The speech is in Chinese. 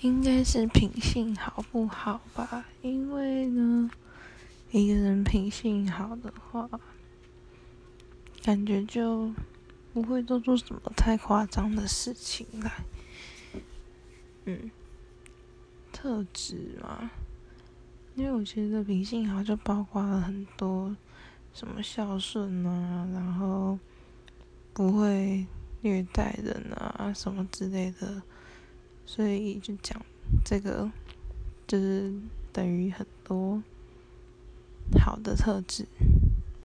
应该是品性好不好吧？因为呢，一个人品性好的话，感觉就不会做出什么太夸张的事情来。嗯，特质嘛，因为我觉得品性好就包括了很多，什么孝顺啊，然后不会虐待人啊，什么之类的。所以就讲这个，就是等于很多好的特质。